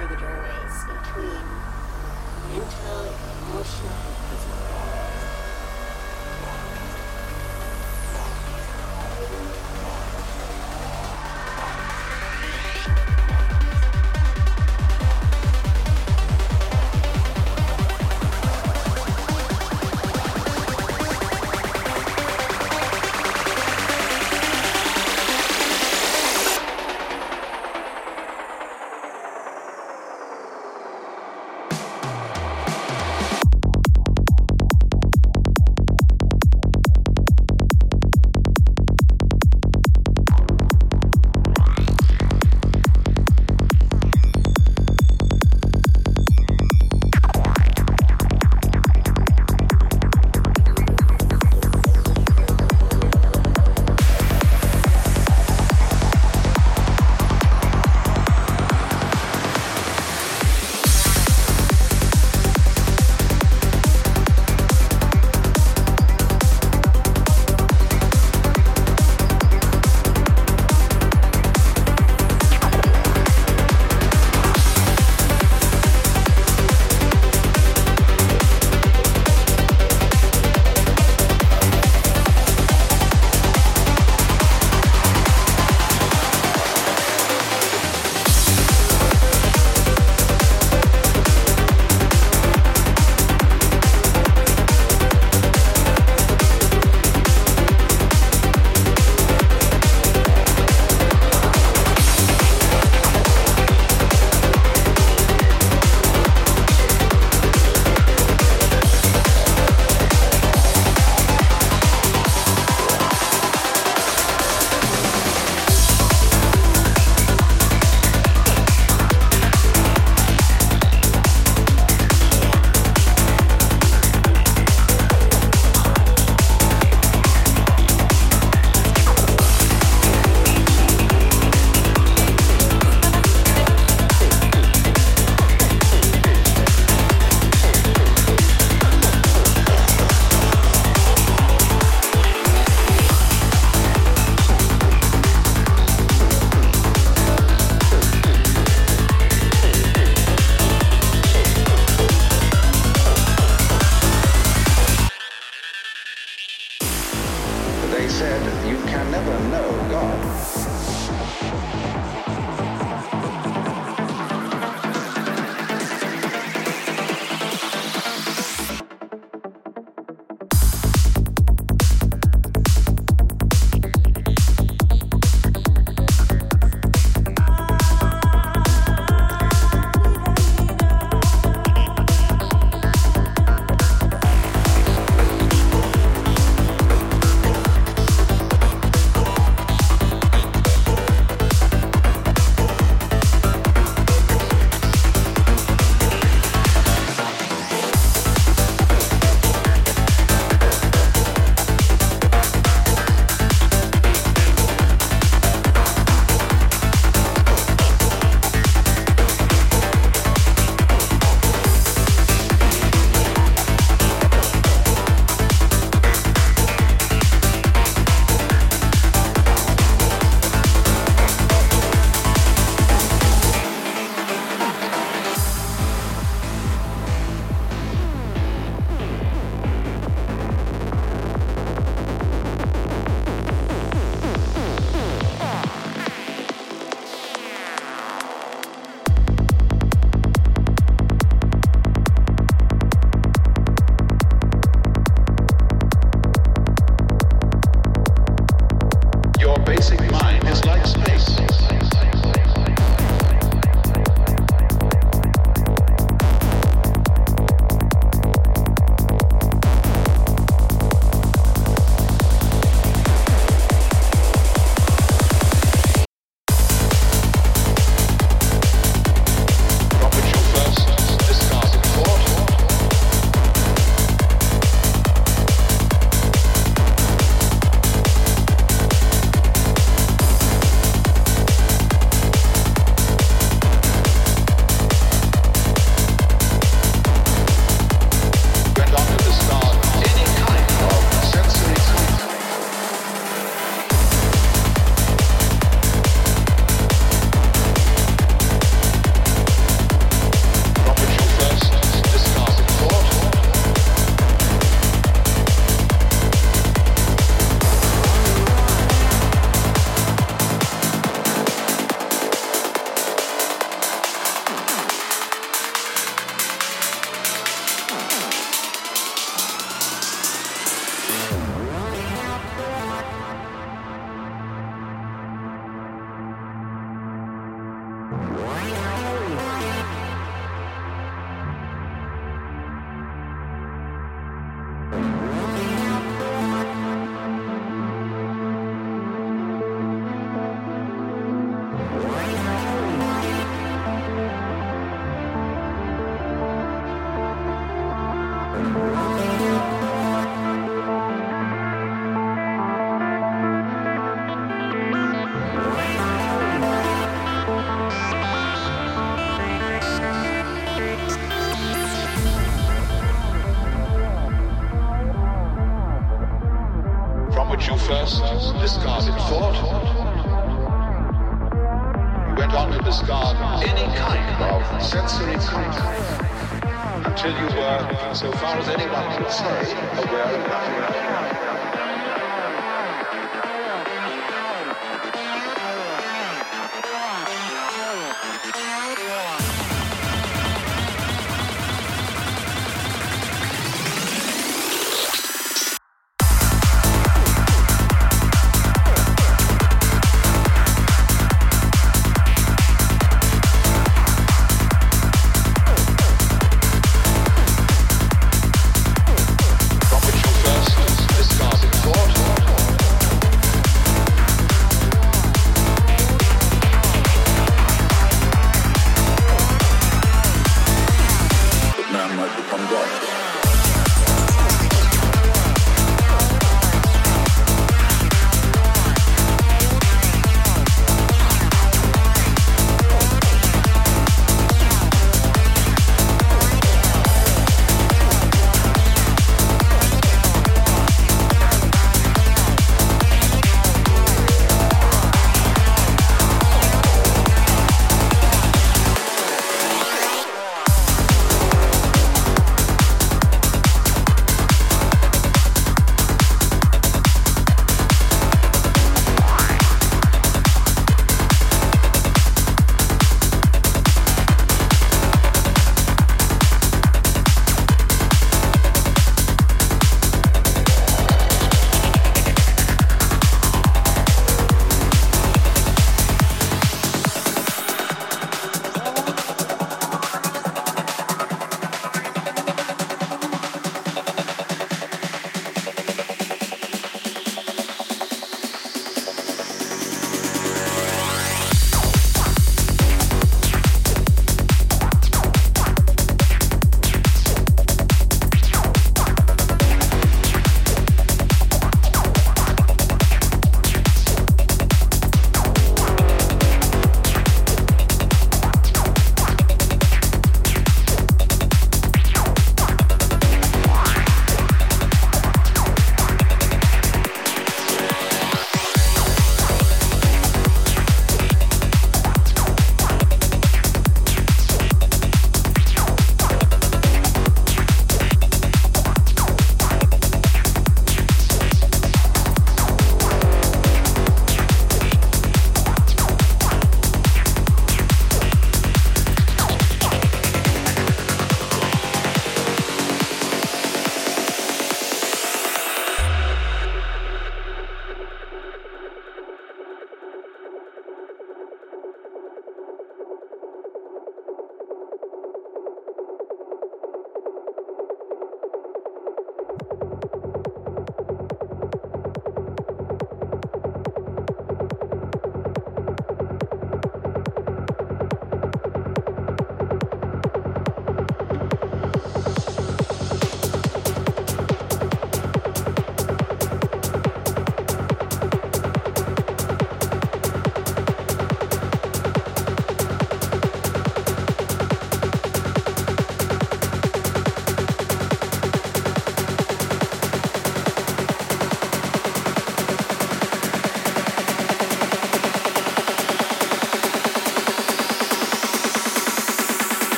are the doorways between mental, emotional,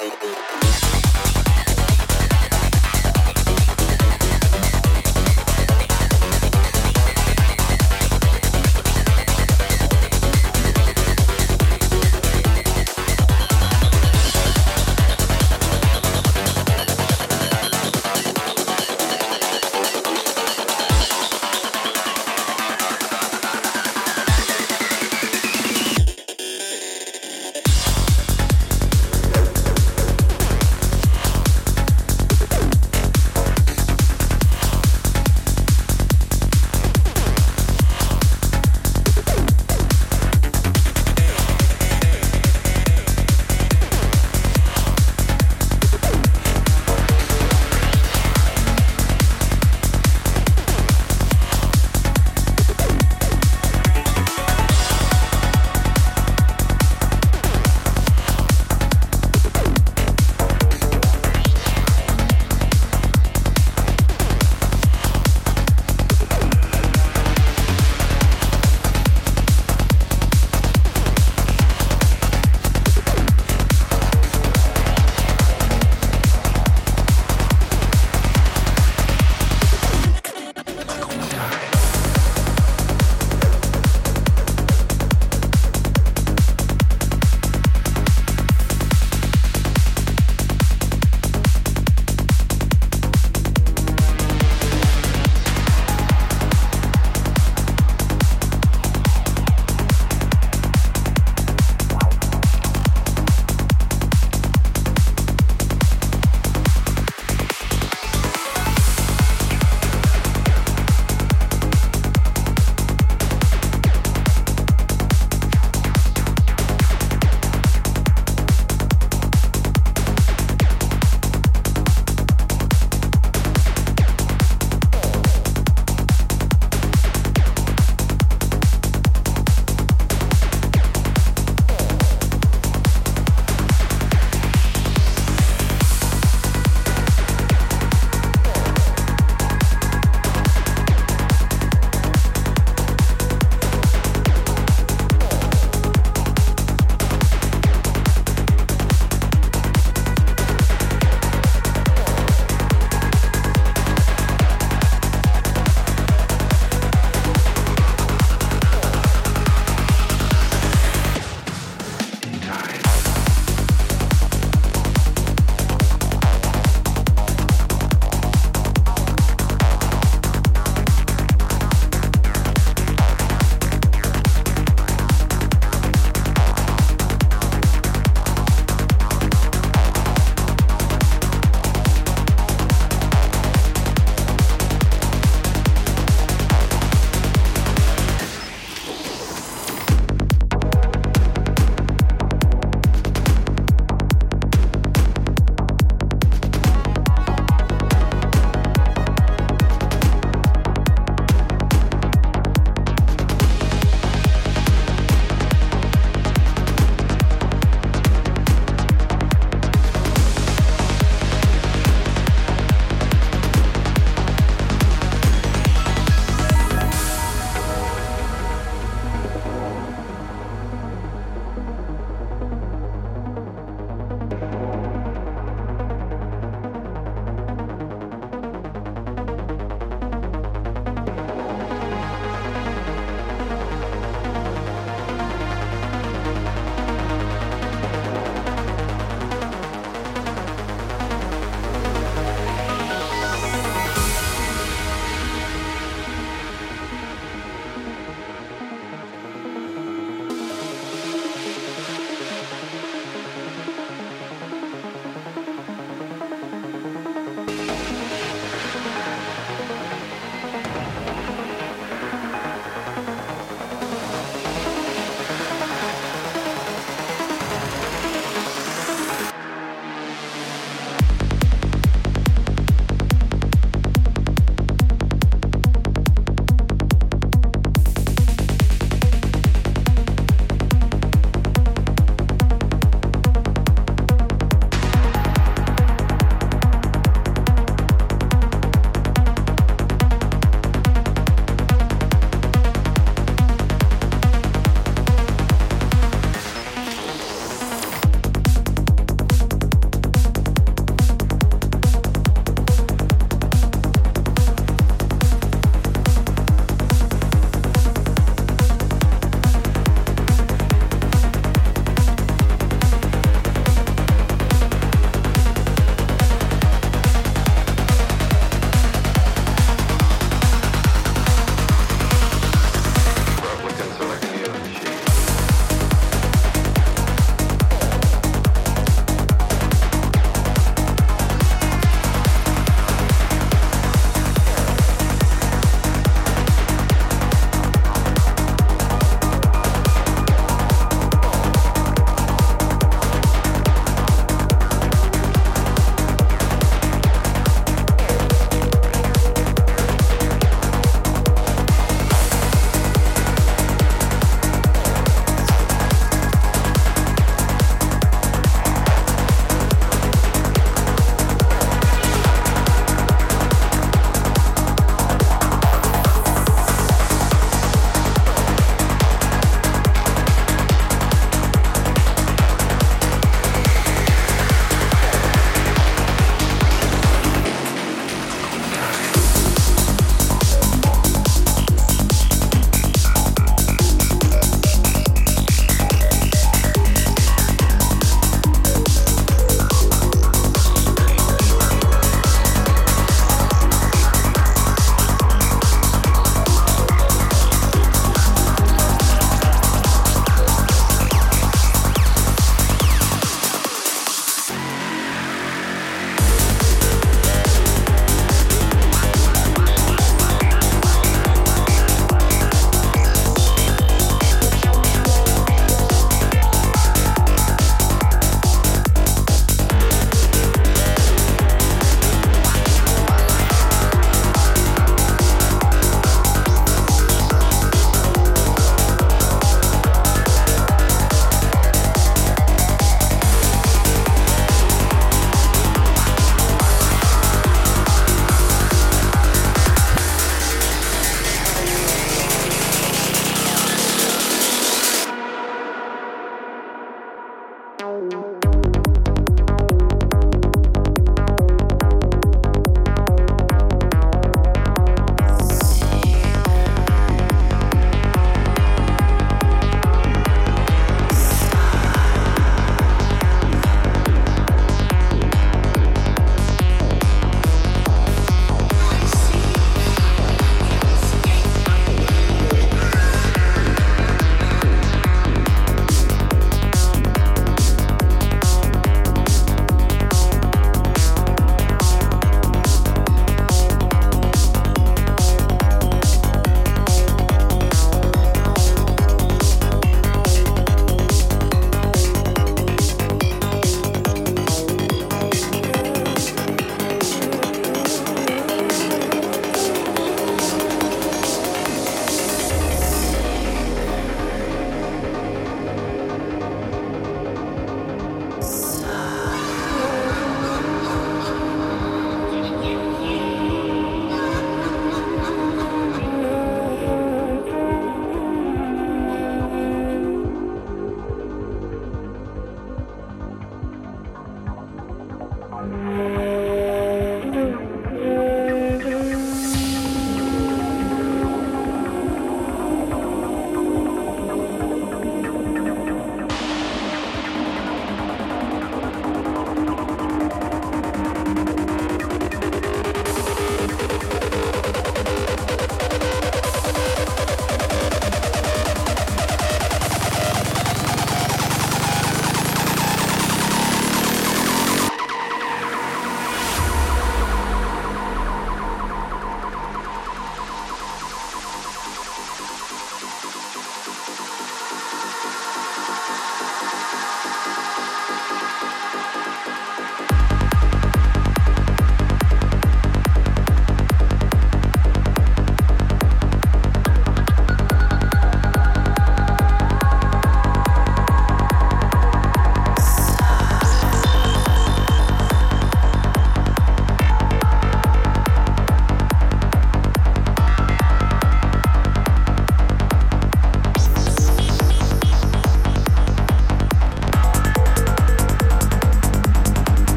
Oh, oh, oh.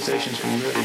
Survive. Survive.